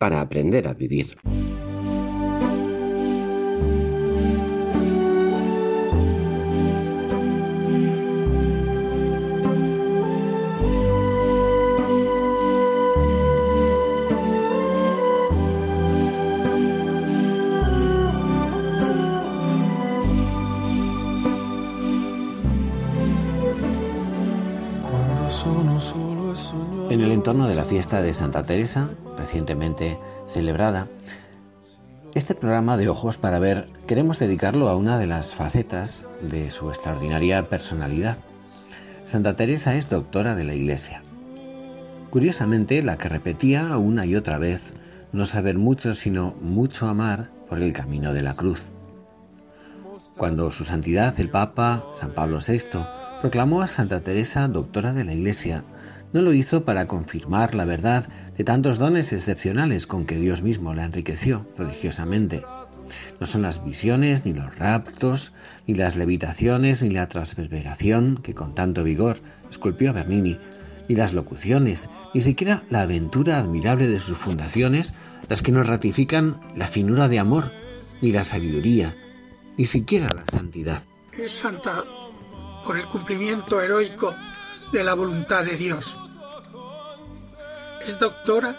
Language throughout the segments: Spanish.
para aprender a vivir. En el entorno de la fiesta de Santa Teresa, recientemente celebrada, este programa de Ojos para Ver queremos dedicarlo a una de las facetas de su extraordinaria personalidad. Santa Teresa es doctora de la Iglesia. Curiosamente, la que repetía una y otra vez no saber mucho sino mucho amar por el camino de la cruz. Cuando su santidad el Papa San Pablo VI proclamó a Santa Teresa doctora de la Iglesia, no lo hizo para confirmar la verdad de tantos dones excepcionales con que Dios mismo la enriqueció prodigiosamente. No son las visiones, ni los raptos, ni las levitaciones, ni la transverberación que con tanto vigor esculpió Bernini, ni las locuciones, ni siquiera la aventura admirable de sus fundaciones, las que nos ratifican la finura de amor, ni la sabiduría, ni siquiera la santidad. Es santa por el cumplimiento heroico de la voluntad de Dios. Es doctora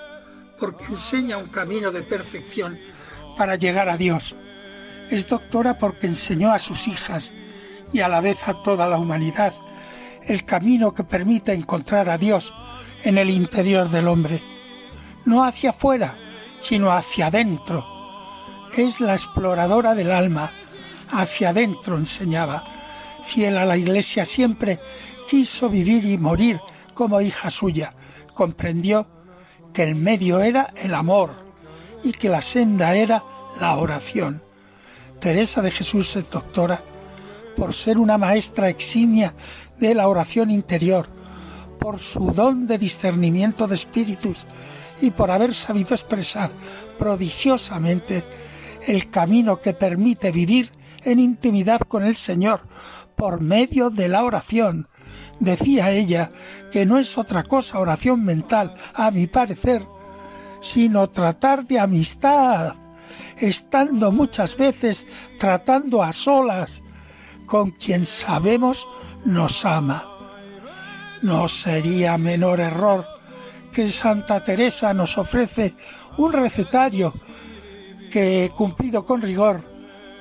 porque enseña un camino de perfección para llegar a Dios. Es doctora porque enseñó a sus hijas y a la vez a toda la humanidad el camino que permite encontrar a Dios en el interior del hombre. No hacia afuera, sino hacia adentro. Es la exploradora del alma. Hacia adentro enseñaba. Fiel a la Iglesia siempre quiso vivir y morir como hija suya. Comprendió que el medio era el amor y que la senda era la oración. Teresa de Jesús es doctora por ser una maestra eximia de la oración interior, por su don de discernimiento de espíritus y por haber sabido expresar prodigiosamente el camino que permite vivir en intimidad con el Señor por medio de la oración, Decía ella que no es otra cosa oración mental, a mi parecer, sino tratar de amistad, estando muchas veces tratando a solas con quien sabemos nos ama. No sería menor error que Santa Teresa nos ofrece un recetario que, cumplido con rigor,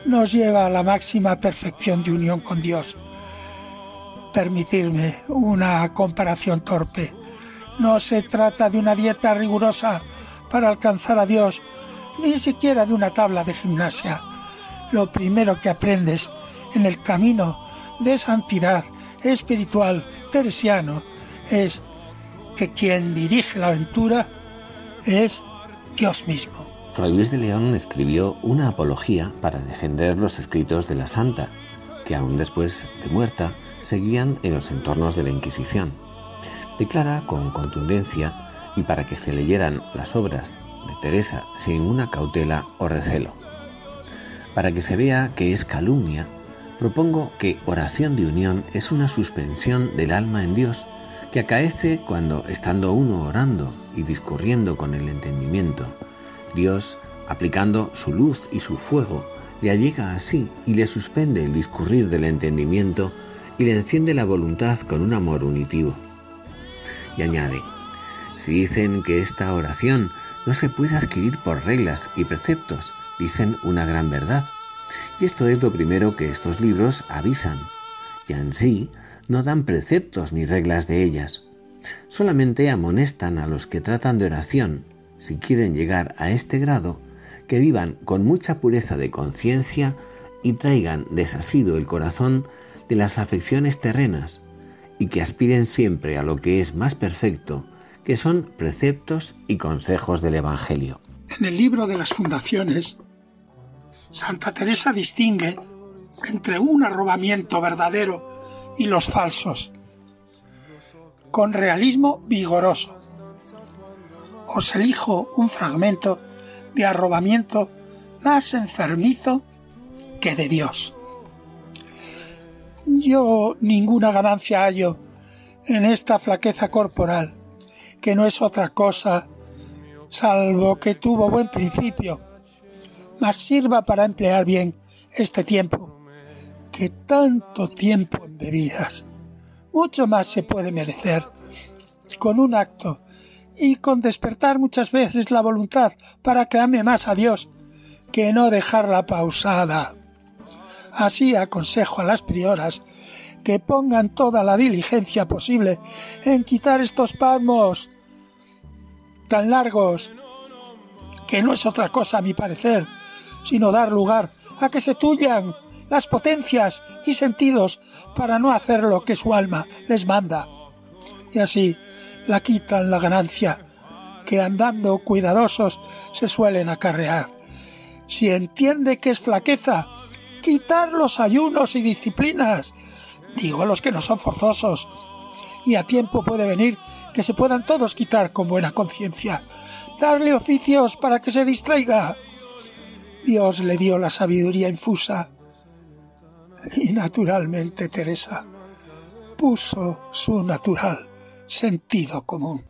nos lleva a la máxima perfección de unión con Dios permitirme una comparación torpe. No se trata de una dieta rigurosa para alcanzar a Dios, ni siquiera de una tabla de gimnasia. Lo primero que aprendes en el camino de santidad espiritual teresiano es que quien dirige la aventura es Dios mismo. Fray Luis de León escribió una apología para defender los escritos de la santa, que aún después de muerta seguían en los entornos de la Inquisición. Declara con contundencia y para que se leyeran las obras de Teresa sin ninguna cautela o recelo. Para que se vea que es calumnia, propongo que oración de unión es una suspensión del alma en Dios que acaece cuando, estando uno orando y discurriendo con el entendimiento, Dios, aplicando su luz y su fuego, le allega así y le suspende el discurrir del entendimiento y le enciende la voluntad con un amor unitivo. Y añade, si dicen que esta oración no se puede adquirir por reglas y preceptos, dicen una gran verdad. Y esto es lo primero que estos libros avisan. Y en sí no dan preceptos ni reglas de ellas. Solamente amonestan a los que tratan de oración, si quieren llegar a este grado, que vivan con mucha pureza de conciencia y traigan desasido el corazón de las afecciones terrenas, y que aspiren siempre a lo que es más perfecto, que son preceptos y consejos del Evangelio. En el libro de las fundaciones, Santa Teresa distingue entre un arrobamiento verdadero y los falsos, con realismo vigoroso. Os elijo un fragmento de arrobamiento más enfermizo que de Dios. Yo ninguna ganancia hallo en esta flaqueza corporal, que no es otra cosa salvo que tuvo buen principio, mas sirva para emplear bien este tiempo, que tanto tiempo en bebidas. Mucho más se puede merecer con un acto y con despertar muchas veces la voluntad para que ame más a Dios que no dejarla pausada. Así aconsejo a las prioras que pongan toda la diligencia posible en quitar estos palmos tan largos, que no es otra cosa a mi parecer, sino dar lugar a que se tuyan las potencias y sentidos para no hacer lo que su alma les manda. Y así la quitan la ganancia que andando cuidadosos se suelen acarrear. Si entiende que es flaqueza, quitar los ayunos y disciplinas, digo los que no son forzosos, y a tiempo puede venir que se puedan todos quitar con buena conciencia, darle oficios para que se distraiga. Dios le dio la sabiduría infusa y naturalmente Teresa puso su natural sentido común.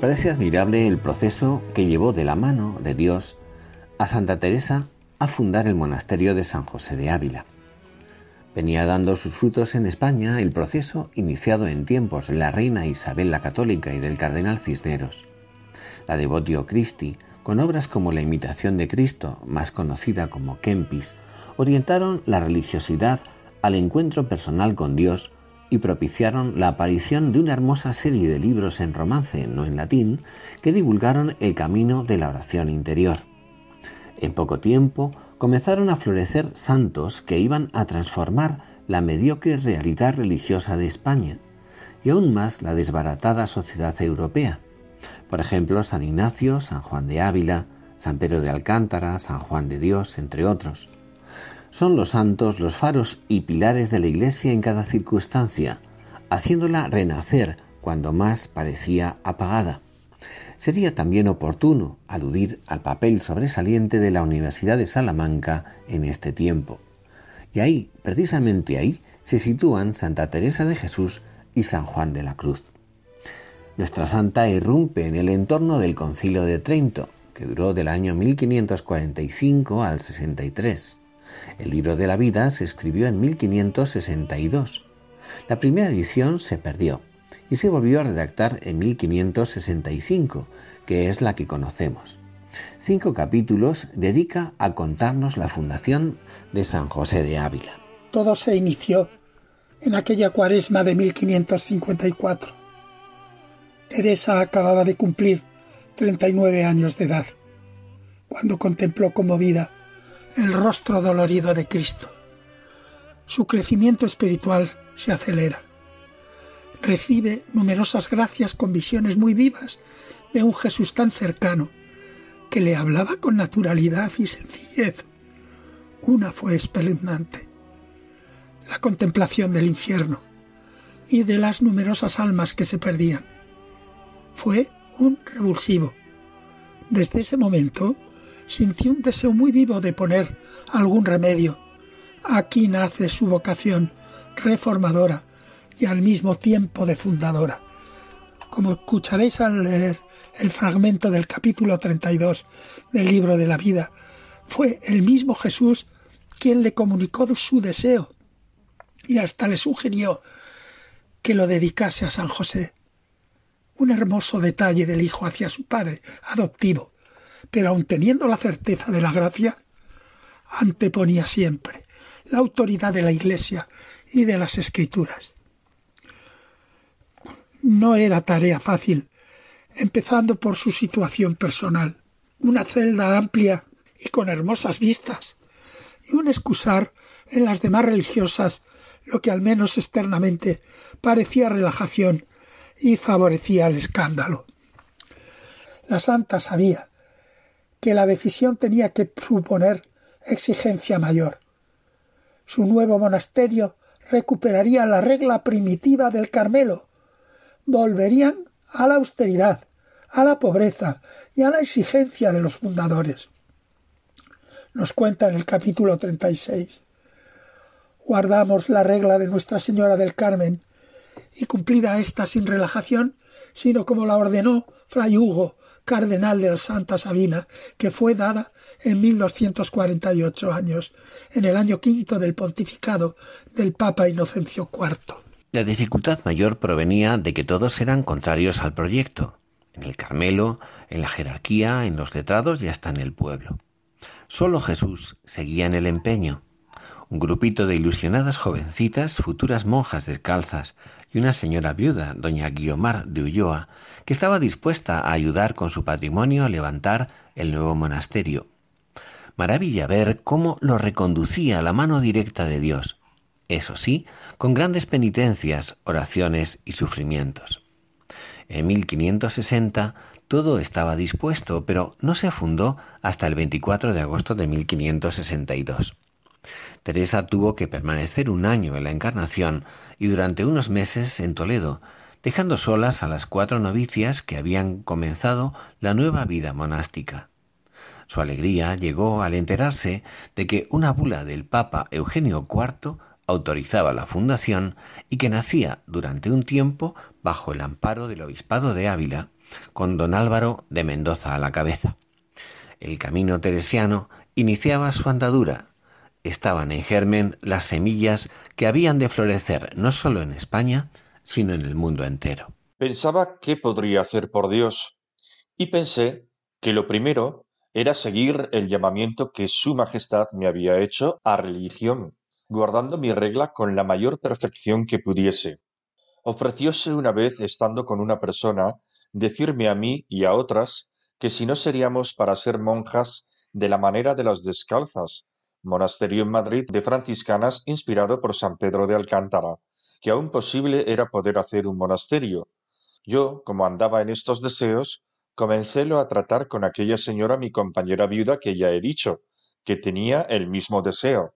Parece admirable el proceso que llevó de la mano de Dios a Santa Teresa a fundar el monasterio de San José de Ávila. Venía dando sus frutos en España el proceso iniciado en tiempos de la reina Isabel la Católica y del cardenal Cisneros. La Devotio Christi, con obras como La imitación de Cristo, más conocida como Kempis, orientaron la religiosidad al encuentro personal con Dios y propiciaron la aparición de una hermosa serie de libros en romance, no en latín, que divulgaron el camino de la oración interior. En poco tiempo comenzaron a florecer santos que iban a transformar la mediocre realidad religiosa de España y aún más la desbaratada sociedad europea. Por ejemplo, San Ignacio, San Juan de Ávila, San Pedro de Alcántara, San Juan de Dios, entre otros. Son los santos los faros y pilares de la Iglesia en cada circunstancia, haciéndola renacer cuando más parecía apagada. Sería también oportuno aludir al papel sobresaliente de la Universidad de Salamanca en este tiempo. Y ahí, precisamente ahí, se sitúan Santa Teresa de Jesús y San Juan de la Cruz. Nuestra santa irrumpe en el entorno del Concilio de Trento, que duró del año 1545 al 63. El libro de la vida se escribió en 1562. La primera edición se perdió y se volvió a redactar en 1565, que es la que conocemos. cinco capítulos dedica a contarnos la fundación de San José de Ávila. Todo se inició en aquella cuaresma de 1554. Teresa acababa de cumplir 39 años de edad, cuando contempló conmovida el rostro dolorido de Cristo. Su crecimiento espiritual se acelera. Recibe numerosas gracias con visiones muy vivas de un Jesús tan cercano que le hablaba con naturalidad y sencillez. Una fue espeluznante, la contemplación del infierno y de las numerosas almas que se perdían. Fue un revulsivo. Desde ese momento sintió un deseo muy vivo de poner algún remedio. Aquí nace su vocación reformadora y al mismo tiempo de fundadora. Como escucharéis al leer el fragmento del capítulo 32 del libro de la vida, fue el mismo Jesús quien le comunicó su deseo y hasta le sugirió que lo dedicase a San José. Un hermoso detalle del hijo hacia su padre adoptivo, pero aun teniendo la certeza de la gracia, anteponía siempre la autoridad de la Iglesia y de las Escrituras. No era tarea fácil, empezando por su situación personal, una celda amplia y con hermosas vistas, y un excusar en las demás religiosas lo que al menos externamente parecía relajación y favorecía el escándalo. La santa sabía que la decisión tenía que suponer exigencia mayor. Su nuevo monasterio recuperaría la regla primitiva del Carmelo. Volverían a la austeridad, a la pobreza y a la exigencia de los fundadores. Nos cuenta en el capítulo 36 guardamos la regla de Nuestra Señora del Carmen, y cumplida ésta sin relajación, sino como la ordenó Fray Hugo, cardenal de la Santa Sabina, que fue dada en 1248 años, en el año quinto del pontificado del Papa Inocencio IV. La dificultad mayor provenía de que todos eran contrarios al proyecto, en el Carmelo, en la jerarquía, en los letrados y hasta en el pueblo. Solo Jesús seguía en el empeño, un grupito de ilusionadas jovencitas, futuras monjas descalzas, y una señora viuda, doña Guiomar de Ulloa, que estaba dispuesta a ayudar con su patrimonio a levantar el nuevo monasterio. Maravilla ver cómo lo reconducía la mano directa de Dios, eso sí, con grandes penitencias, oraciones y sufrimientos. En 1560 todo estaba dispuesto, pero no se fundó hasta el 24 de agosto de 1562. Teresa tuvo que permanecer un año en la Encarnación y durante unos meses en Toledo, dejando solas a las cuatro novicias que habían comenzado la nueva vida monástica. Su alegría llegó al enterarse de que una bula del Papa Eugenio IV autorizaba la fundación y que nacía durante un tiempo bajo el amparo del Obispado de Ávila, con don Álvaro de Mendoza a la cabeza. El camino teresiano iniciaba su andadura estaban en germen las semillas que habían de florecer no solo en España, sino en el mundo entero. Pensaba qué podría hacer por Dios, y pensé que lo primero era seguir el llamamiento que Su Majestad me había hecho a religión, guardando mi regla con la mayor perfección que pudiese. Ofrecióse una vez, estando con una persona, decirme a mí y a otras que si no seríamos para ser monjas de la manera de las descalzas, monasterio en Madrid de franciscanas inspirado por San Pedro de Alcántara, que aún posible era poder hacer un monasterio. Yo, como andaba en estos deseos, comencélo a tratar con aquella señora mi compañera viuda que ya he dicho, que tenía el mismo deseo.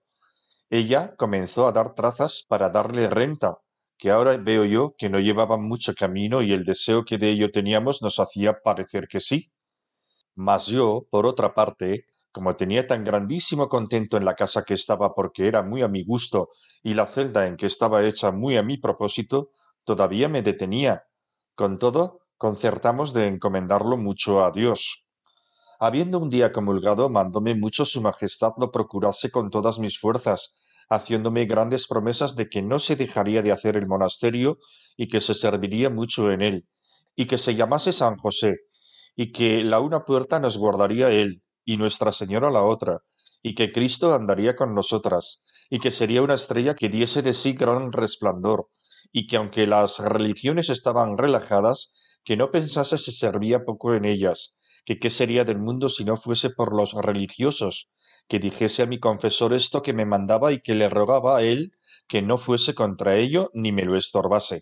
Ella comenzó a dar trazas para darle renta, que ahora veo yo que no llevaban mucho camino y el deseo que de ello teníamos nos hacía parecer que sí. Mas yo, por otra parte, como tenía tan grandísimo contento en la casa que estaba porque era muy a mi gusto y la celda en que estaba hecha muy a mi propósito, todavía me detenía. Con todo, concertamos de encomendarlo mucho a Dios. Habiendo un día comulgado, mandóme mucho su majestad lo procurase con todas mis fuerzas, haciéndome grandes promesas de que no se dejaría de hacer el monasterio y que se serviría mucho en él, y que se llamase San José, y que la una puerta nos guardaría Él y Nuestra Señora la otra, y que Cristo andaría con nosotras, y que sería una estrella que diese de sí gran resplandor, y que aunque las religiones estaban relajadas, que no pensase se servía poco en ellas, que qué sería del mundo si no fuese por los religiosos, que dijese a mi confesor esto que me mandaba y que le rogaba a él que no fuese contra ello ni me lo estorbase.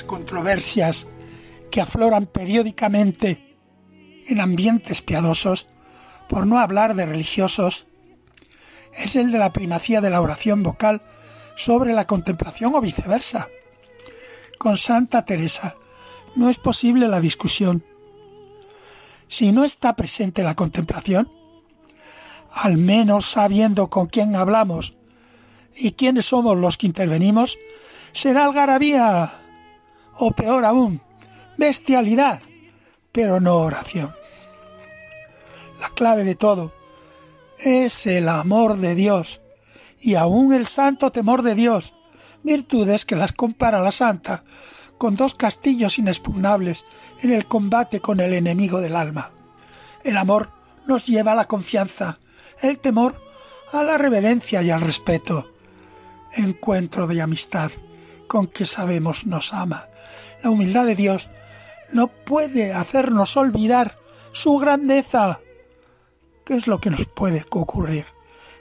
Controversias que afloran periódicamente en ambientes piadosos, por no hablar de religiosos, es el de la primacía de la oración vocal sobre la contemplación o viceversa. Con Santa Teresa no es posible la discusión. Si no está presente la contemplación, al menos sabiendo con quién hablamos y quiénes somos los que intervenimos, será algarabía o peor aún, bestialidad, pero no oración. La clave de todo es el amor de Dios y aún el santo temor de Dios, virtudes que las compara la santa con dos castillos inexpugnables en el combate con el enemigo del alma. El amor nos lleva a la confianza, el temor a la reverencia y al respeto. Encuentro de amistad con que sabemos nos ama la humildad de Dios no puede hacernos olvidar su grandeza. ¿Qué es lo que nos puede ocurrir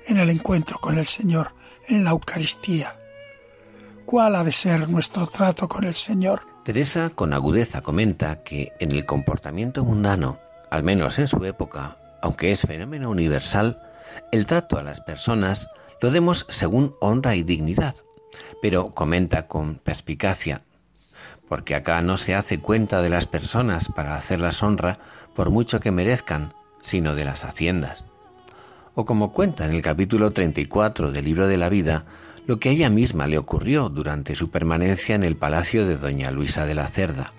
en el encuentro con el Señor, en la Eucaristía? ¿Cuál ha de ser nuestro trato con el Señor? Teresa con agudeza comenta que en el comportamiento mundano, al menos en su época, aunque es fenómeno universal, el trato a las personas lo demos según honra y dignidad, pero comenta con perspicacia porque acá no se hace cuenta de las personas para hacerlas honra por mucho que merezcan, sino de las haciendas. O como cuenta en el capítulo 34 del libro de la vida, lo que a ella misma le ocurrió durante su permanencia en el palacio de doña Luisa de la Cerda.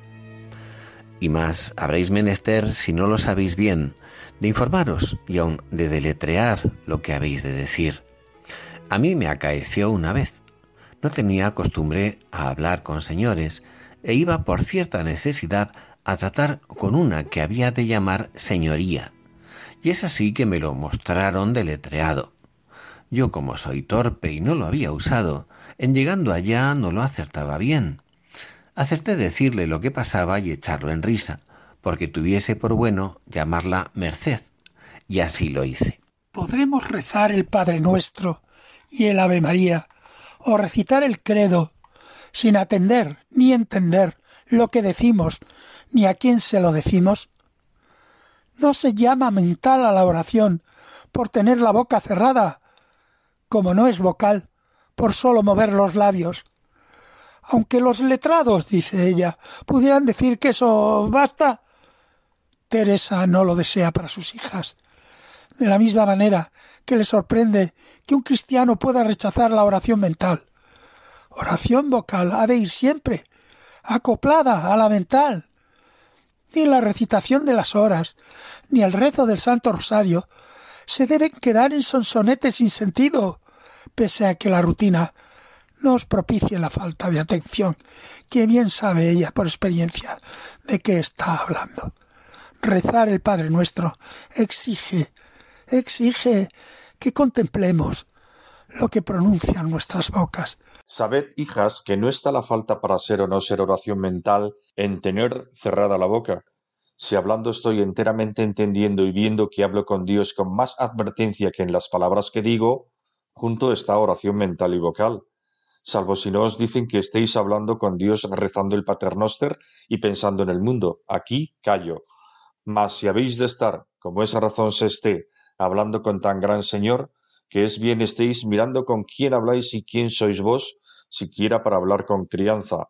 Y más habréis menester, si no lo sabéis bien, de informaros y aun de deletrear lo que habéis de decir. A mí me acaeció una vez. No tenía costumbre a hablar con señores, e iba por cierta necesidad a tratar con una que había de llamar señoría. Y es así que me lo mostraron deletreado. Yo como soy torpe y no lo había usado, en llegando allá no lo acertaba bien. Acerté decirle lo que pasaba y echarlo en risa, porque tuviese por bueno llamarla Merced, y así lo hice. Podremos rezar el Padre Nuestro y el Ave María, o recitar el credo sin atender ni entender lo que decimos ni a quién se lo decimos? No se llama mental a la oración por tener la boca cerrada, como no es vocal, por solo mover los labios. Aunque los letrados, dice ella, pudieran decir que eso basta, Teresa no lo desea para sus hijas. De la misma manera que le sorprende que un cristiano pueda rechazar la oración mental oración vocal ha de ir siempre acoplada a la mental. Ni la recitación de las horas, ni el rezo del Santo Rosario se deben quedar en sonsonetes sin sentido, pese a que la rutina nos propicie la falta de atención, que bien sabe ella por experiencia de qué está hablando. Rezar el Padre nuestro exige, exige que contemplemos lo que pronuncian nuestras bocas, Sabed, hijas, que no está la falta para ser o no ser oración mental en tener cerrada la boca. Si hablando estoy enteramente entendiendo y viendo que hablo con Dios con más advertencia que en las palabras que digo, junto esta oración mental y vocal, salvo si no os dicen que estéis hablando con Dios rezando el paternoster y pensando en el mundo. Aquí callo. Mas si habéis de estar, como esa razón se esté, hablando con tan gran Señor, que es bien estéis mirando con quién habláis y quién sois vos, siquiera para hablar con crianza,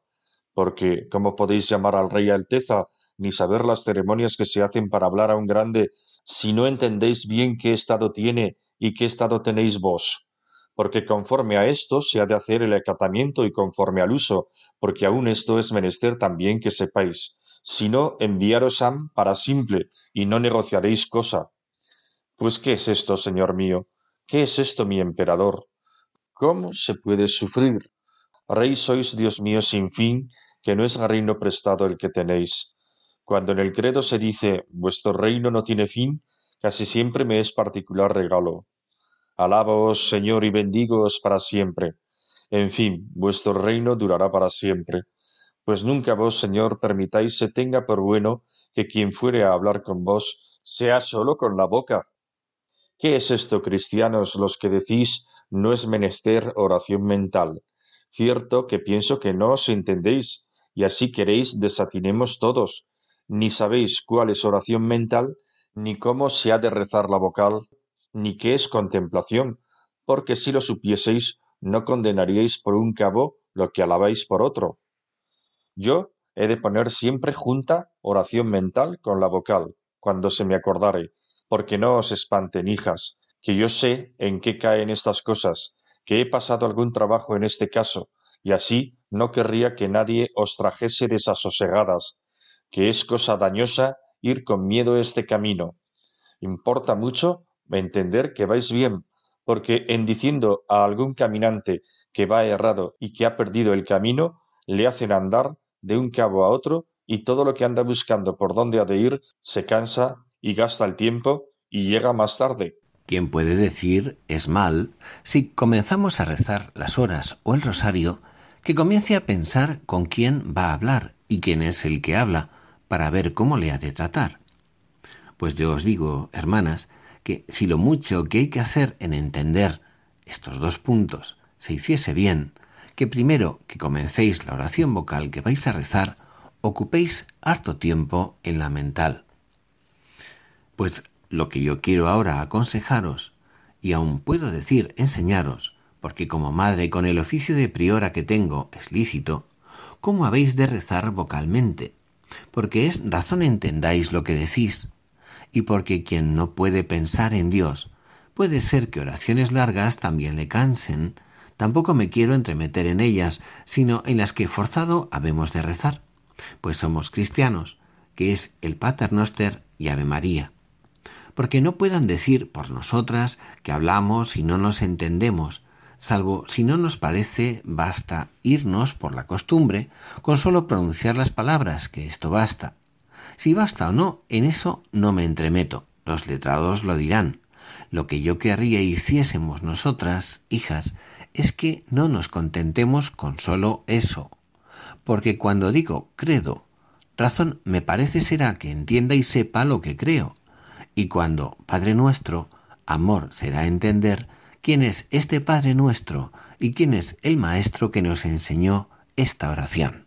porque ¿cómo podéis llamar al rey Alteza, ni saber las ceremonias que se hacen para hablar a un grande, si no entendéis bien qué estado tiene y qué estado tenéis vos? Porque conforme a esto se ha de hacer el acatamiento y conforme al uso, porque aun esto es menester también que sepáis. Si no, enviaros han para simple, y no negociaréis cosa. Pues ¿qué es esto, señor mío? ¿Qué es esto, mi emperador? ¿Cómo se puede sufrir? Rey sois, Dios mío, sin fin, que no es reino prestado el que tenéis. Cuando en el credo se dice vuestro reino no tiene fin, casi siempre me es particular regalo. Alábaos, Señor, y bendígoos para siempre. En fin, vuestro reino durará para siempre. Pues nunca vos, Señor, permitáis se tenga por bueno que quien fuere a hablar con vos sea solo con la boca, ¿Qué es esto, cristianos, los que decís no es menester oración mental? Cierto que pienso que no os entendéis, y así queréis desatinemos todos, ni sabéis cuál es oración mental, ni cómo se ha de rezar la vocal, ni qué es contemplación, porque si lo supieseis, no condenaríais por un cabo lo que alabáis por otro. Yo he de poner siempre junta oración mental con la vocal, cuando se me acordare, porque no os espanten, hijas, que yo sé en qué caen estas cosas, que he pasado algún trabajo en este caso, y así no querría que nadie os trajese desasosegadas, que es cosa dañosa ir con miedo este camino. Importa mucho entender que vais bien, porque en diciendo a algún caminante que va errado y que ha perdido el camino, le hacen andar de un cabo a otro y todo lo que anda buscando por dónde ha de ir se cansa y gasta el tiempo y llega más tarde. Quien puede decir es mal si comenzamos a rezar las horas o el rosario, que comience a pensar con quién va a hablar y quién es el que habla, para ver cómo le ha de tratar. Pues yo os digo, hermanas, que si lo mucho que hay que hacer en entender estos dos puntos se hiciese bien, que primero que comencéis la oración vocal que vais a rezar, ocupéis harto tiempo en la mental. Pues lo que yo quiero ahora aconsejaros, y aun puedo decir enseñaros, porque como madre con el oficio de priora que tengo es lícito, cómo habéis de rezar vocalmente, porque es razón entendáis lo que decís, y porque quien no puede pensar en Dios, puede ser que oraciones largas también le cansen, tampoco me quiero entremeter en ellas, sino en las que forzado habemos de rezar, pues somos cristianos, que es el Pater Noster y Ave María porque no puedan decir por nosotras que hablamos y no nos entendemos, salvo si no nos parece basta irnos por la costumbre con solo pronunciar las palabras, que esto basta. Si basta o no, en eso no me entremeto, los letrados lo dirán. Lo que yo querría hiciésemos nosotras, hijas, es que no nos contentemos con solo eso. Porque cuando digo credo, razón me parece será que entienda y sepa lo que creo, y cuando Padre nuestro, amor será entender quién es este Padre nuestro y quién es el Maestro que nos enseñó esta oración.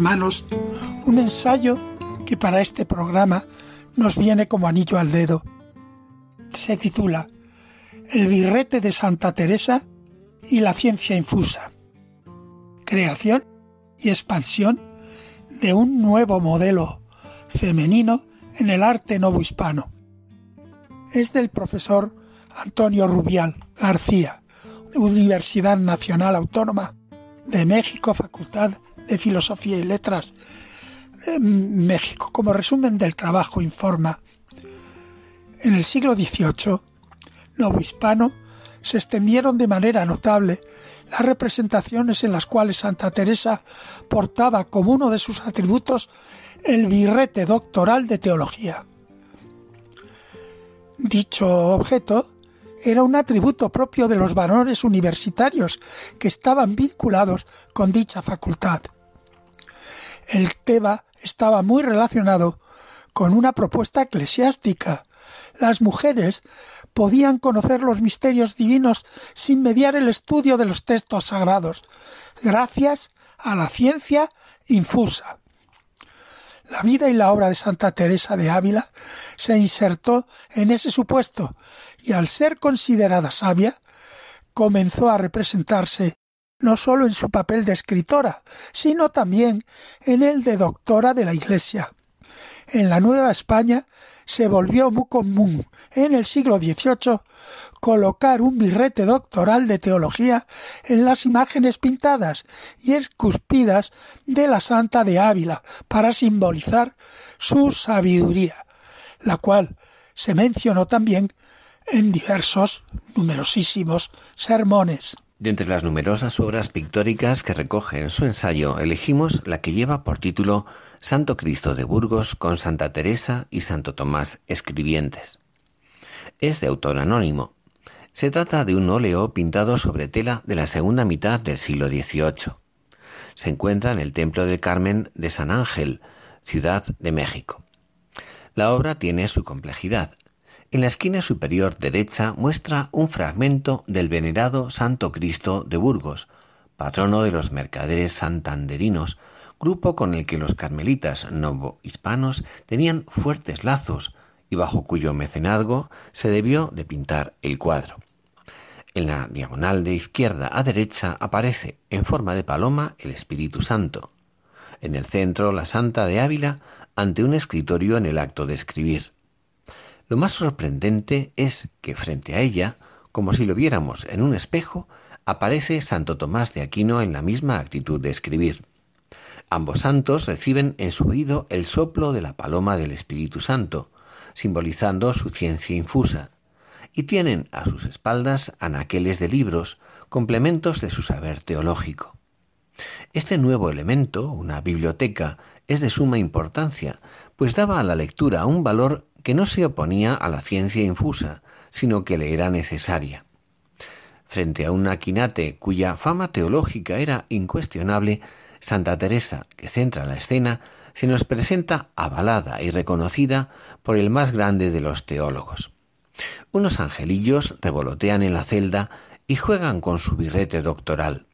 Manos un ensayo que para este programa nos viene como anillo al dedo. Se titula El birrete de Santa Teresa y la ciencia infusa. Creación y expansión de un nuevo modelo femenino en el arte novohispano. Es del profesor Antonio Rubial García, Universidad Nacional Autónoma de México, Facultad de Filosofía y Letras, México. Como resumen del trabajo informa, en el siglo XVIII, novohispano, se extendieron de manera notable las representaciones en las cuales Santa Teresa portaba como uno de sus atributos el birrete doctoral de teología. Dicho objeto era un atributo propio de los varones universitarios que estaban vinculados con dicha facultad. El tema estaba muy relacionado con una propuesta eclesiástica. Las mujeres podían conocer los misterios divinos sin mediar el estudio de los textos sagrados, gracias a la ciencia infusa. La vida y la obra de Santa Teresa de Ávila se insertó en ese supuesto y al ser considerada sabia, comenzó a representarse no sólo en su papel de escritora, sino también en el de doctora de la Iglesia. En la Nueva España se volvió muy común en el siglo XVIII colocar un birrete doctoral de teología en las imágenes pintadas y escuspidas de la Santa de Ávila para simbolizar su sabiduría, la cual se mencionó también en diversos, numerosísimos sermones. De entre las numerosas obras pictóricas que recoge en su ensayo, elegimos la que lleva por título Santo Cristo de Burgos con Santa Teresa y Santo Tomás escribientes. Es de autor anónimo. Se trata de un óleo pintado sobre tela de la segunda mitad del siglo XVIII. Se encuentra en el Templo del Carmen de San Ángel, Ciudad de México. La obra tiene su complejidad, en la esquina superior derecha muestra un fragmento del venerado Santo Cristo de Burgos, patrono de los mercaderes santanderinos, grupo con el que los carmelitas novohispanos tenían fuertes lazos y bajo cuyo mecenazgo se debió de pintar el cuadro. En la diagonal de izquierda a derecha aparece en forma de paloma el Espíritu Santo. En el centro la Santa de Ávila ante un escritorio en el acto de escribir. Lo más sorprendente es que frente a ella, como si lo viéramos en un espejo, aparece Santo Tomás de Aquino en la misma actitud de escribir. Ambos santos reciben en su oído el soplo de la paloma del Espíritu Santo, simbolizando su ciencia infusa, y tienen a sus espaldas anaqueles de libros, complementos de su saber teológico. Este nuevo elemento, una biblioteca, es de suma importancia, pues daba a la lectura un valor que no se oponía a la ciencia infusa, sino que le era necesaria. Frente a un aquinate cuya fama teológica era incuestionable, Santa Teresa, que centra la escena, se nos presenta avalada y reconocida por el más grande de los teólogos. Unos angelillos revolotean en la celda y juegan con su birrete doctoral.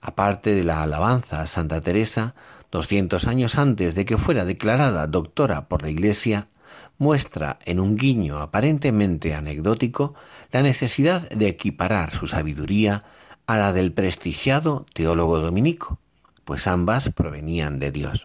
Aparte de la alabanza a Santa Teresa, doscientos años antes de que fuera declarada doctora por la Iglesia, muestra en un guiño aparentemente anecdótico la necesidad de equiparar su sabiduría a la del prestigiado teólogo dominico, pues ambas provenían de Dios.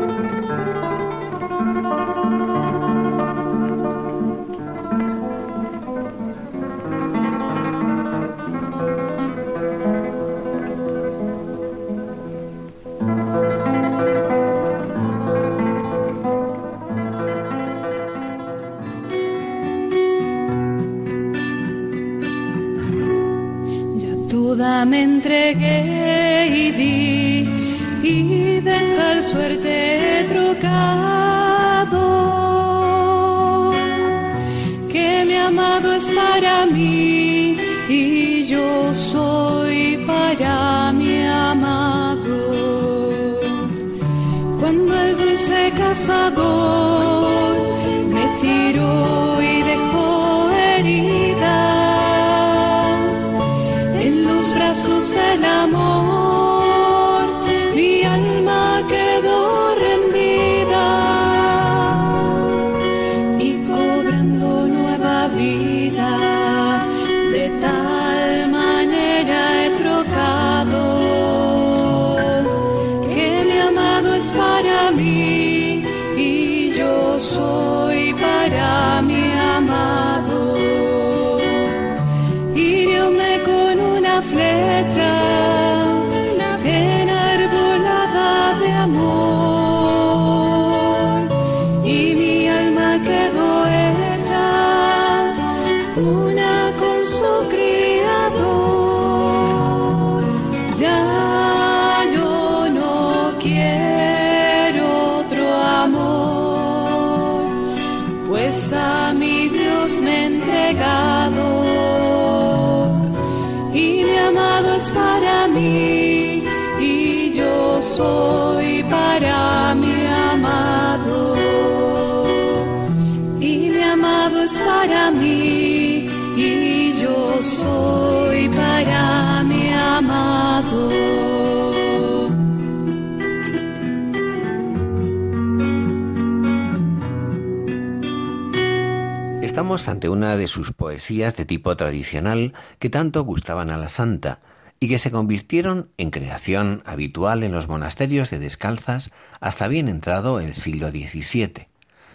Ante una de sus poesías de tipo tradicional que tanto gustaban a la santa y que se convirtieron en creación habitual en los monasterios de descalzas hasta bien entrado el siglo XVII,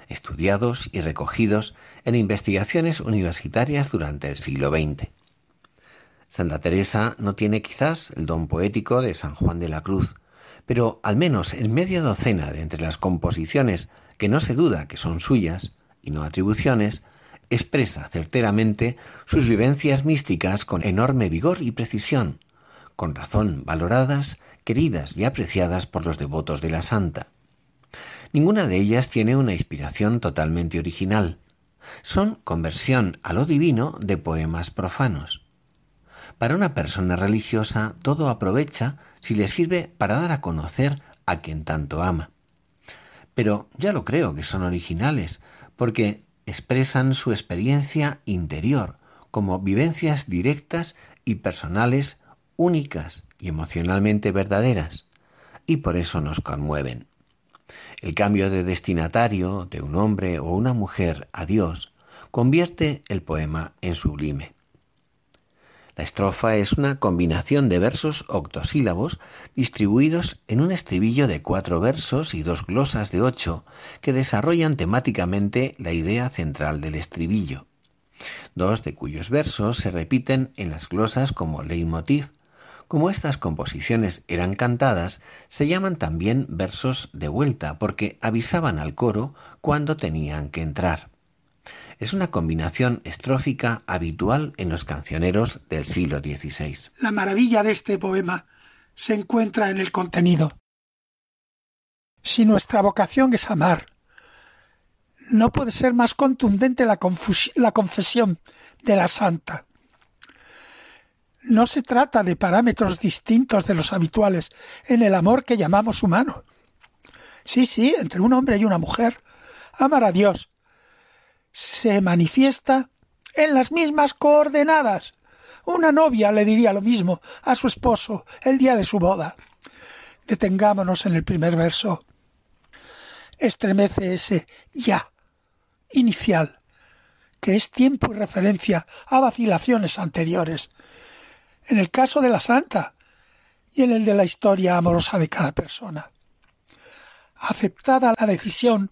estudiados y recogidos en investigaciones universitarias durante el siglo XX. Santa Teresa no tiene quizás el don poético de San Juan de la Cruz, pero al menos en media docena de entre las composiciones que no se duda que son suyas y no atribuciones, expresa certeramente sus vivencias místicas con enorme vigor y precisión, con razón valoradas, queridas y apreciadas por los devotos de la santa. Ninguna de ellas tiene una inspiración totalmente original. Son conversión a lo divino de poemas profanos. Para una persona religiosa todo aprovecha si le sirve para dar a conocer a quien tanto ama. Pero ya lo creo que son originales, porque expresan su experiencia interior como vivencias directas y personales únicas y emocionalmente verdaderas, y por eso nos conmueven. El cambio de destinatario de un hombre o una mujer a Dios convierte el poema en sublime. La estrofa es una combinación de versos octosílabos distribuidos en un estribillo de cuatro versos y dos glosas de ocho que desarrollan temáticamente la idea central del estribillo. Dos de cuyos versos se repiten en las glosas como leitmotiv. Como estas composiciones eran cantadas, se llaman también versos de vuelta porque avisaban al coro cuando tenían que entrar es una combinación estrófica habitual en los cancioneros del siglo XVI. La maravilla de este poema se encuentra en el contenido. Si nuestra vocación es amar, no puede ser más contundente la, la confesión de la santa. No se trata de parámetros distintos de los habituales en el amor que llamamos humano. Sí, sí, entre un hombre y una mujer. Amar a Dios se manifiesta en las mismas coordenadas. Una novia le diría lo mismo a su esposo el día de su boda. Detengámonos en el primer verso. Estremece ese ya inicial, que es tiempo y referencia a vacilaciones anteriores. En el caso de la santa y en el de la historia amorosa de cada persona. Aceptada la decisión,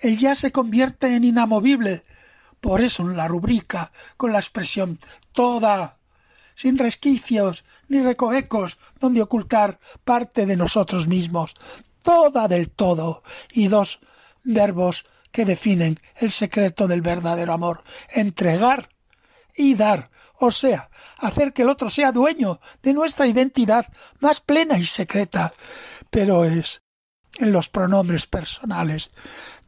el ya se convierte en inamovible. Por eso la rubrica con la expresión toda, sin resquicios ni recovecos donde ocultar parte de nosotros mismos, toda del todo, y dos verbos que definen el secreto del verdadero amor, entregar y dar, o sea, hacer que el otro sea dueño de nuestra identidad más plena y secreta, pero es en los pronombres personales,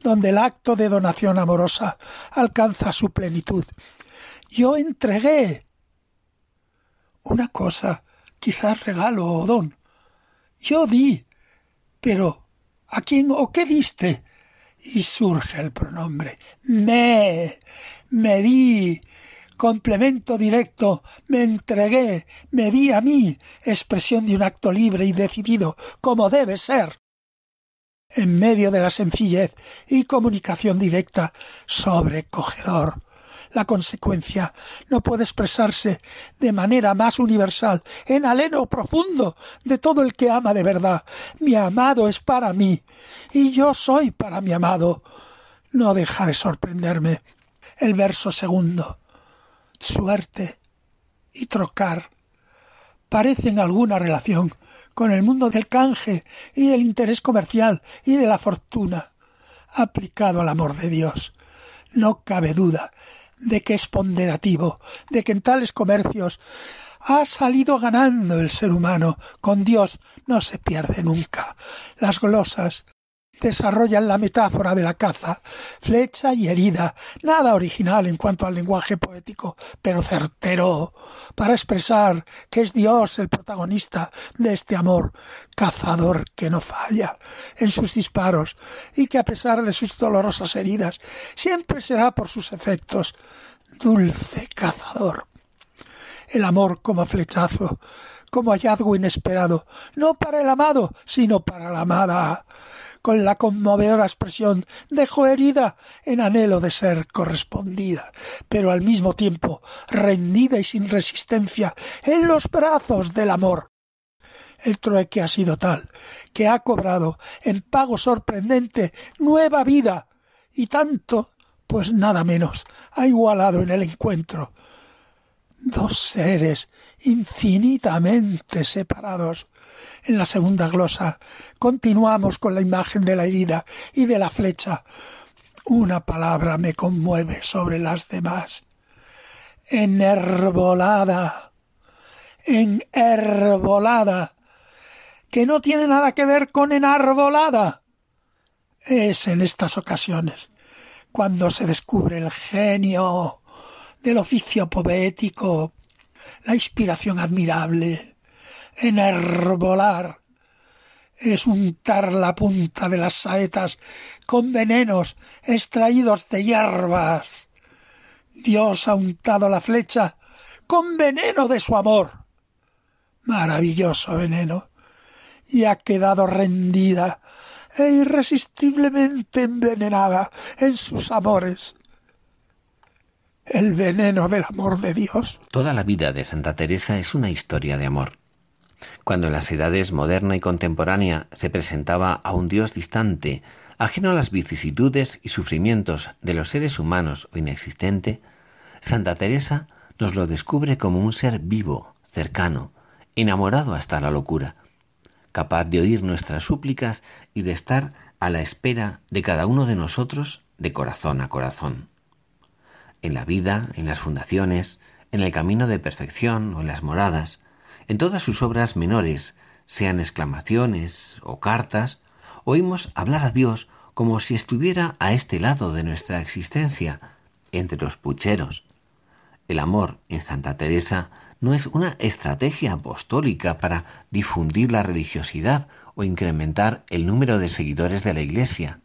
donde el acto de donación amorosa alcanza su plenitud. Yo entregué una cosa, quizás regalo o don. Yo di, pero ¿A quién o qué diste? Y surge el pronombre me, me di, complemento directo, me entregué, me di a mí, expresión de un acto libre y decidido, como debe ser. En medio de la sencillez y comunicación directa, sobrecogedor, la consecuencia no puede expresarse de manera más universal, en aleno profundo de todo el que ama de verdad. Mi amado es para mí y yo soy para mi amado. No deja de sorprenderme el verso segundo. Suerte y trocar parecen alguna relación con el mundo del canje y del interés comercial y de la fortuna aplicado al amor de Dios. No cabe duda de que es ponderativo, de que en tales comercios ha salido ganando el ser humano. Con Dios no se pierde nunca. Las glosas desarrollan la metáfora de la caza, flecha y herida, nada original en cuanto al lenguaje poético, pero certero, para expresar que es Dios el protagonista de este amor, cazador que no falla en sus disparos y que a pesar de sus dolorosas heridas siempre será por sus efectos dulce cazador. El amor como flechazo, como hallazgo inesperado, no para el amado, sino para la amada con la conmovedora expresión dejó herida en anhelo de ser correspondida, pero al mismo tiempo rendida y sin resistencia en los brazos del amor. El trueque ha sido tal que ha cobrado en pago sorprendente nueva vida y tanto, pues nada menos, ha igualado en el encuentro dos seres infinitamente separados en la segunda glosa continuamos con la imagen de la herida y de la flecha. Una palabra me conmueve sobre las demás. Enervolada. Enervolada. Que no tiene nada que ver con enarbolada. Es en estas ocasiones cuando se descubre el genio del oficio poético, la inspiración admirable, enarbolar es untar la punta de las saetas con venenos extraídos de hierbas. Dios ha untado la flecha con veneno de su amor. Maravilloso veneno. Y ha quedado rendida e irresistiblemente envenenada en sus amores. El veneno del amor de Dios. Toda la vida de Santa Teresa es una historia de amor. Cuando en las edades moderna y contemporánea se presentaba a un Dios distante, ajeno a las vicisitudes y sufrimientos de los seres humanos o inexistente, Santa Teresa nos lo descubre como un ser vivo, cercano, enamorado hasta la locura, capaz de oír nuestras súplicas y de estar a la espera de cada uno de nosotros de corazón a corazón. En la vida, en las fundaciones, en el camino de perfección o en las moradas, en todas sus obras menores, sean exclamaciones o cartas, oímos hablar a Dios como si estuviera a este lado de nuestra existencia, entre los pucheros. El amor en Santa Teresa no es una estrategia apostólica para difundir la religiosidad o incrementar el número de seguidores de la Iglesia.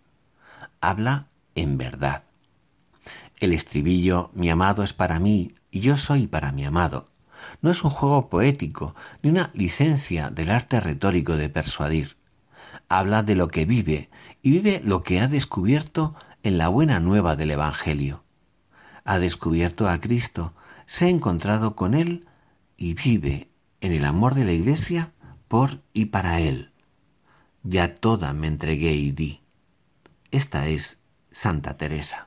Habla en verdad. El estribillo mi amado es para mí y yo soy para mi amado no es un juego poético ni una licencia del arte retórico de persuadir. Habla de lo que vive y vive lo que ha descubierto en la buena nueva del Evangelio. Ha descubierto a Cristo, se ha encontrado con Él y vive en el amor de la Iglesia por y para Él. Ya toda me entregué y di. Esta es Santa Teresa.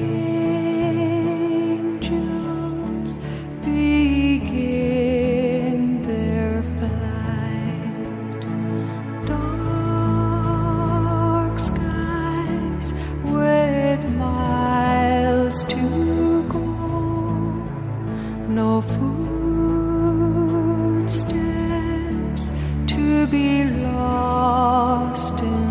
Lost in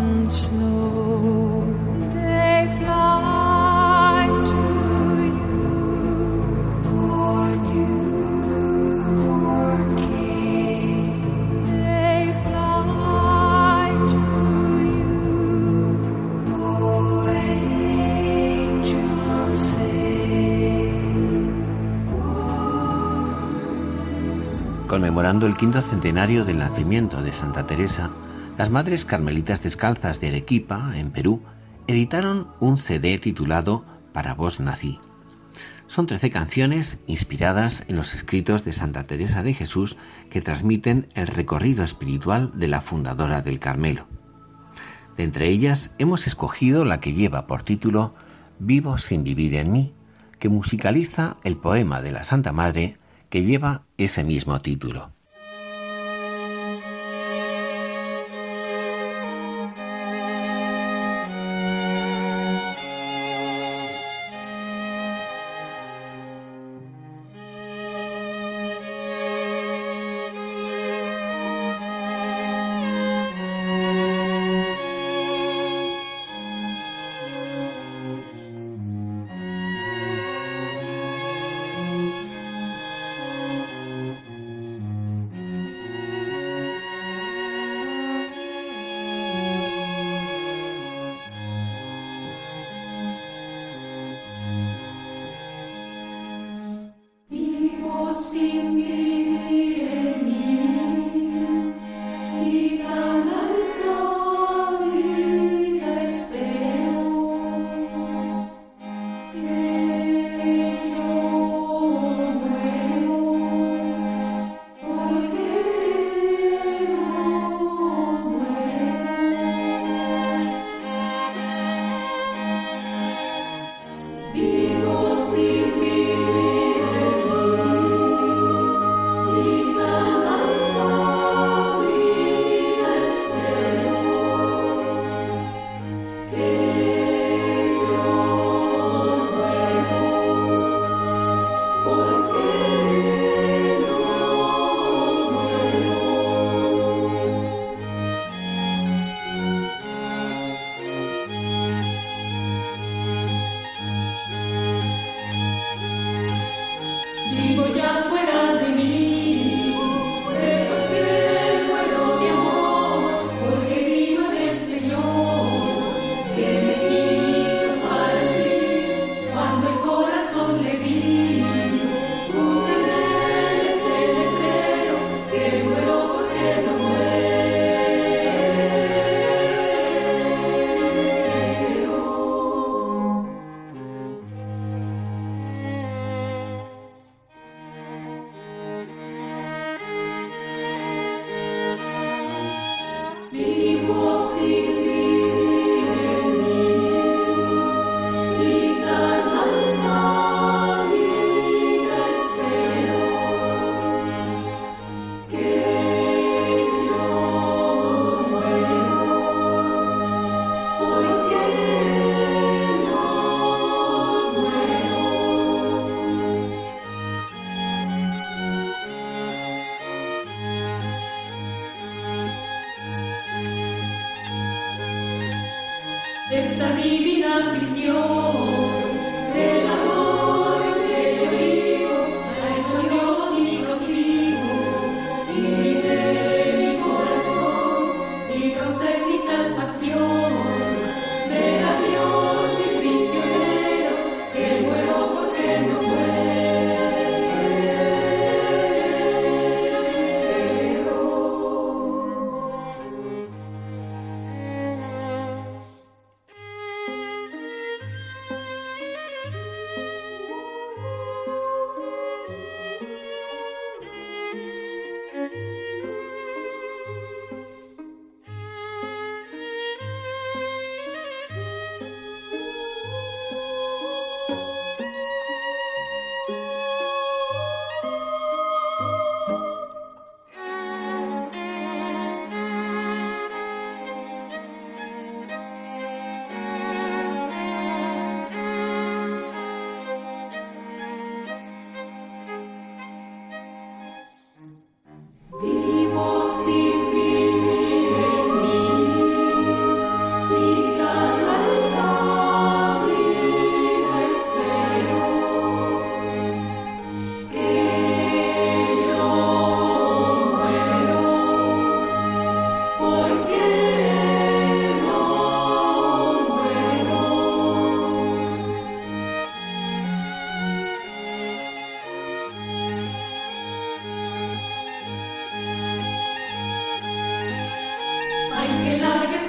Conmemorando el quinto centenario del nacimiento de Santa Teresa, las Madres Carmelitas Descalzas de Arequipa, en Perú, editaron un CD titulado Para vos nací. Son trece canciones inspiradas en los escritos de Santa Teresa de Jesús que transmiten el recorrido espiritual de la fundadora del Carmelo. De entre ellas hemos escogido la que lleva por título Vivo sin vivir en mí, que musicaliza el poema de la Santa Madre que lleva ese mismo título. Esta divina visión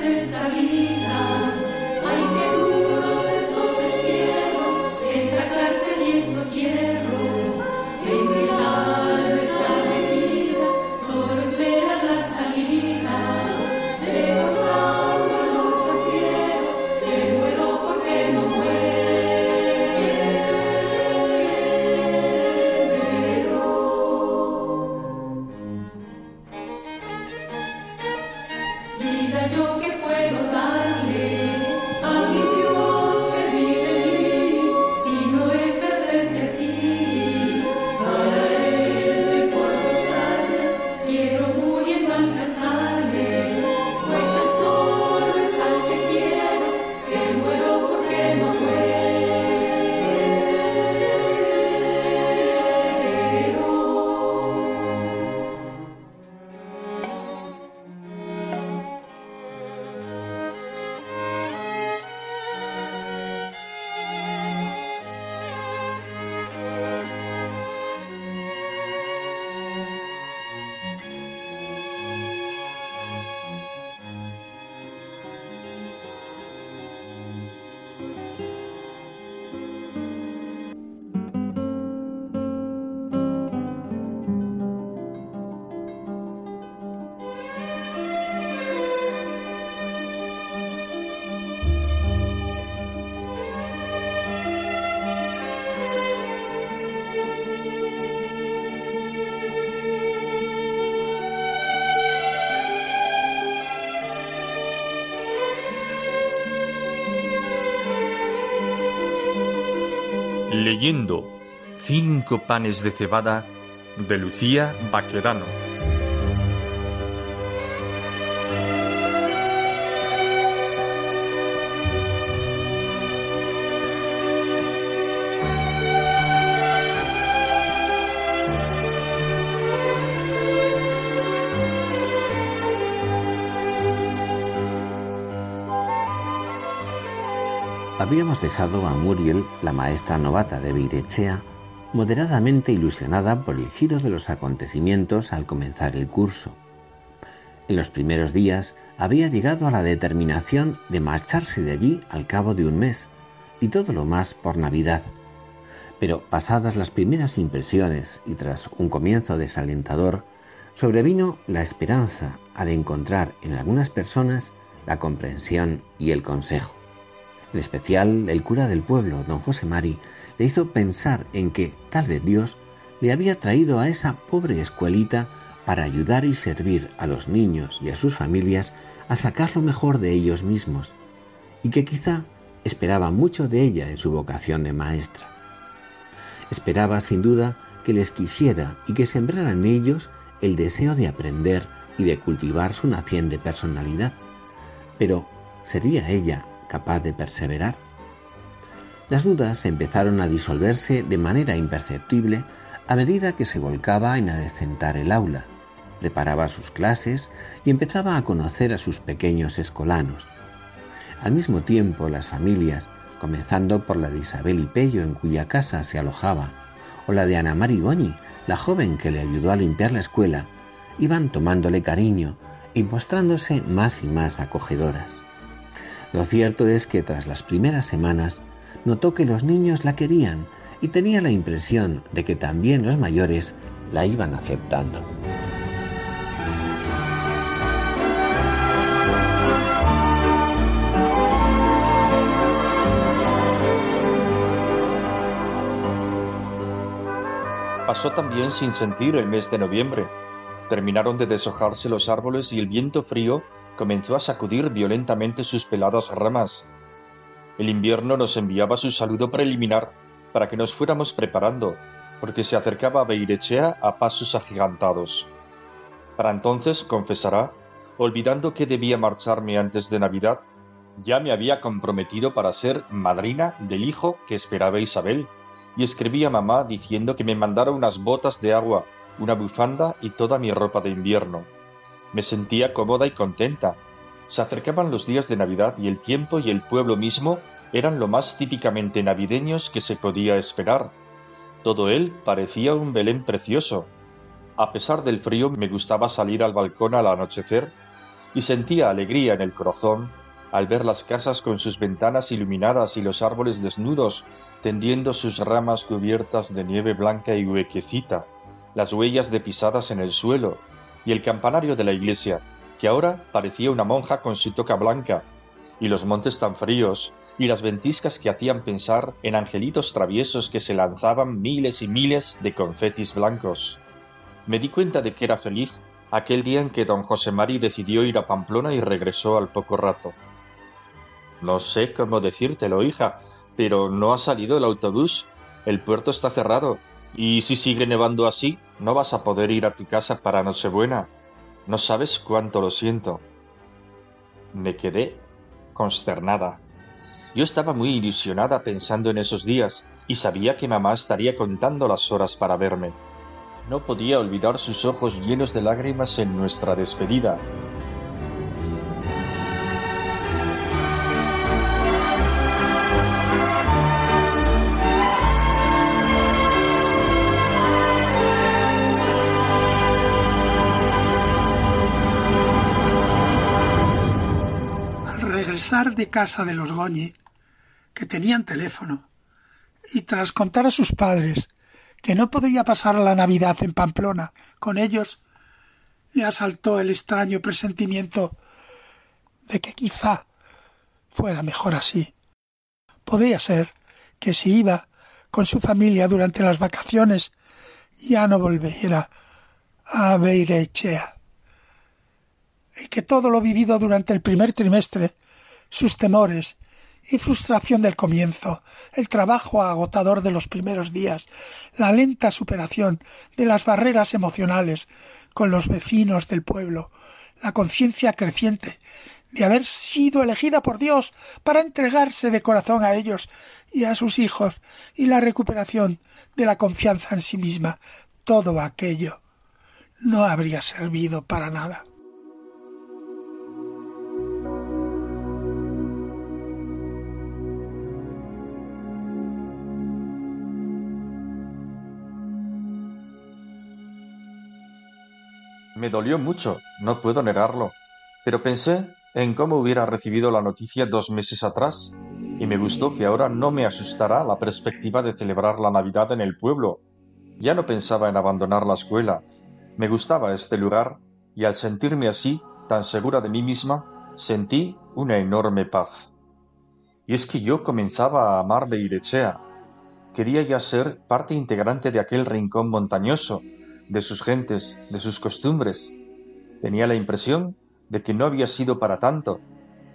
esta vida. Leyendo Cinco panes de cebada de Lucía Baquedano. Habíamos dejado a Muriel, la maestra novata de Beirechea, moderadamente ilusionada por el giro de los acontecimientos al comenzar el curso. En los primeros días había llegado a la determinación de marcharse de allí al cabo de un mes, y todo lo más por Navidad. Pero pasadas las primeras impresiones y tras un comienzo desalentador, sobrevino la esperanza de encontrar en algunas personas la comprensión y el consejo. En especial, el cura del pueblo, don José Mari, le hizo pensar en que tal vez Dios le había traído a esa pobre escuelita para ayudar y servir a los niños y a sus familias a sacar lo mejor de ellos mismos, y que quizá esperaba mucho de ella en su vocación de maestra. Esperaba sin duda que les quisiera y que sembrara en ellos el deseo de aprender y de cultivar su naciente personalidad. Pero, ¿sería ella capaz de perseverar? Las dudas empezaron a disolverse de manera imperceptible a medida que se volcaba en adecentar el aula, preparaba sus clases y empezaba a conocer a sus pequeños escolanos. Al mismo tiempo, las familias, comenzando por la de Isabel y Pello, en cuya casa se alojaba, o la de Ana Marigoñi, la joven que le ayudó a limpiar la escuela, iban tomándole cariño y mostrándose más y más acogedoras. Lo cierto es que tras las primeras semanas notó que los niños la querían y tenía la impresión de que también los mayores la iban aceptando. Pasó también sin sentir el mes de noviembre. Terminaron de deshojarse los árboles y el viento frío comenzó a sacudir violentamente sus peladas ramas. El invierno nos enviaba su saludo preliminar para que nos fuéramos preparando, porque se acercaba a Beirechea a pasos agigantados. Para entonces, confesará, olvidando que debía marcharme antes de Navidad, ya me había comprometido para ser madrina del hijo que esperaba Isabel, y escribí a mamá diciendo que me mandara unas botas de agua, una bufanda y toda mi ropa de invierno. Me sentía cómoda y contenta. Se acercaban los días de Navidad y el tiempo y el pueblo mismo eran lo más típicamente navideños que se podía esperar. Todo él parecía un Belén precioso. A pesar del frío me gustaba salir al balcón al anochecer y sentía alegría en el corazón al ver las casas con sus ventanas iluminadas y los árboles desnudos, tendiendo sus ramas cubiertas de nieve blanca y huequecita, las huellas de pisadas en el suelo, y el campanario de la iglesia, que ahora parecía una monja con su toca blanca, y los montes tan fríos, y las ventiscas que hacían pensar en angelitos traviesos que se lanzaban miles y miles de confetis blancos. Me di cuenta de que era feliz aquel día en que don José Mari decidió ir a Pamplona y regresó al poco rato. No sé cómo decírtelo, hija, pero no ha salido el autobús. El puerto está cerrado. Y si sigue nevando así, no vas a poder ir a tu casa para Nochebuena. No sabes cuánto lo siento. Me quedé consternada. Yo estaba muy ilusionada pensando en esos días y sabía que mamá estaría contando las horas para verme. No podía olvidar sus ojos llenos de lágrimas en nuestra despedida. De casa de los Goñi, que tenían teléfono, y tras contar a sus padres que no podría pasar la Navidad en Pamplona con ellos, le asaltó el extraño presentimiento de que quizá fuera mejor así. Podría ser que si iba con su familia durante las vacaciones ya no volviera a Beirechea y que todo lo vivido durante el primer trimestre, sus temores y frustración del comienzo, el trabajo agotador de los primeros días, la lenta superación de las barreras emocionales con los vecinos del pueblo, la conciencia creciente de haber sido elegida por Dios para entregarse de corazón a ellos y a sus hijos, y la recuperación de la confianza en sí misma, todo aquello no habría servido para nada. Me dolió mucho, no puedo negarlo, pero pensé en cómo hubiera recibido la noticia dos meses atrás, y me gustó que ahora no me asustara la perspectiva de celebrar la Navidad en el pueblo. Ya no pensaba en abandonar la escuela. Me gustaba este lugar, y al sentirme así, tan segura de mí misma, sentí una enorme paz. Y es que yo comenzaba a amar Beirechea. Quería ya ser parte integrante de aquel rincón montañoso, de sus gentes, de sus costumbres. Tenía la impresión de que no había sido para tanto,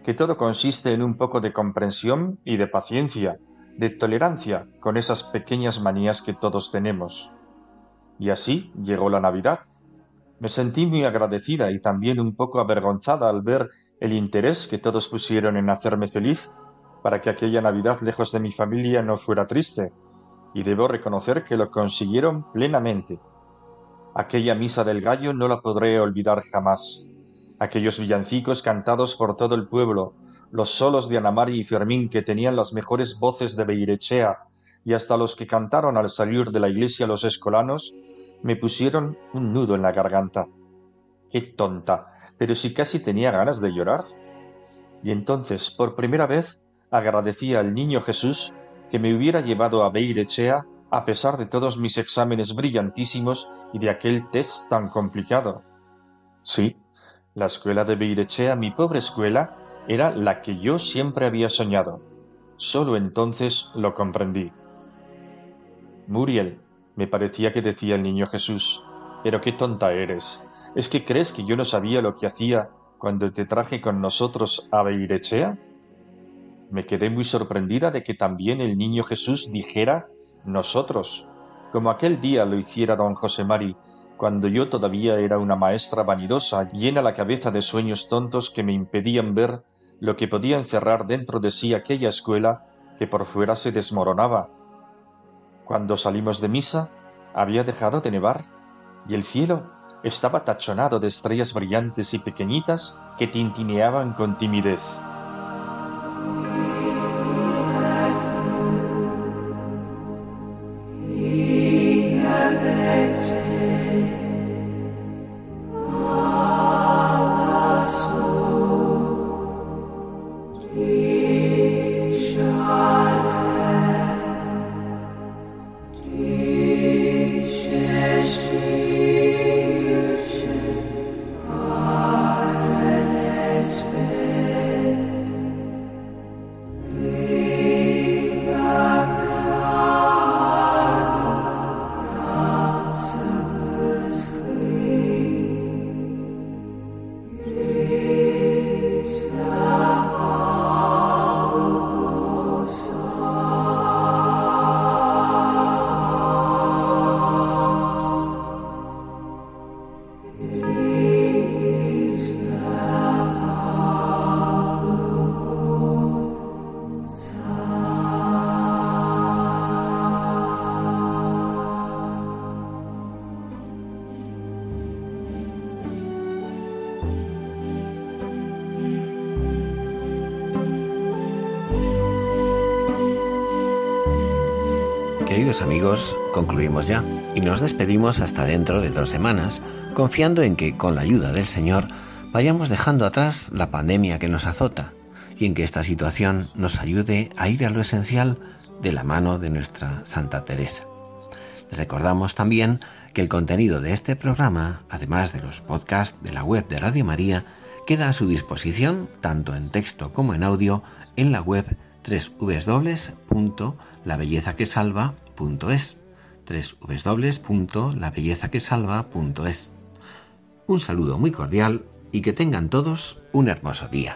que todo consiste en un poco de comprensión y de paciencia, de tolerancia con esas pequeñas manías que todos tenemos. Y así llegó la Navidad. Me sentí muy agradecida y también un poco avergonzada al ver el interés que todos pusieron en hacerme feliz para que aquella Navidad lejos de mi familia no fuera triste, y debo reconocer que lo consiguieron plenamente. Aquella misa del gallo no la podré olvidar jamás. Aquellos villancicos cantados por todo el pueblo, los solos de Anamari y Fermín que tenían las mejores voces de Beirechea y hasta los que cantaron al salir de la iglesia los escolanos, me pusieron un nudo en la garganta. ¡Qué tonta! Pero si casi tenía ganas de llorar. Y entonces, por primera vez, agradecí al niño Jesús que me hubiera llevado a Beirechea a pesar de todos mis exámenes brillantísimos y de aquel test tan complicado. Sí, la escuela de Beirechea, mi pobre escuela, era la que yo siempre había soñado. Solo entonces lo comprendí. Muriel, me parecía que decía el niño Jesús, pero qué tonta eres. ¿Es que crees que yo no sabía lo que hacía cuando te traje con nosotros a Beirechea? Me quedé muy sorprendida de que también el niño Jesús dijera nosotros, como aquel día lo hiciera don José Mari, cuando yo todavía era una maestra vanidosa, llena la cabeza de sueños tontos que me impedían ver lo que podía encerrar dentro de sí aquella escuela que por fuera se desmoronaba. Cuando salimos de misa, había dejado de nevar, y el cielo estaba tachonado de estrellas brillantes y pequeñitas que tintineaban con timidez. Queridos amigos, concluimos ya y nos despedimos hasta dentro de dos semanas, confiando en que con la ayuda del Señor vayamos dejando atrás la pandemia que nos azota y en que esta situación nos ayude a ir a lo esencial de la mano de nuestra Santa Teresa. Les recordamos también que el contenido de este programa, además de los podcasts de la web de Radio María, queda a su disposición tanto en texto como en audio en la web www.labellezaquesalva.es www.labellezaquesalva.es Un saludo muy cordial y que tengan todos un hermoso día.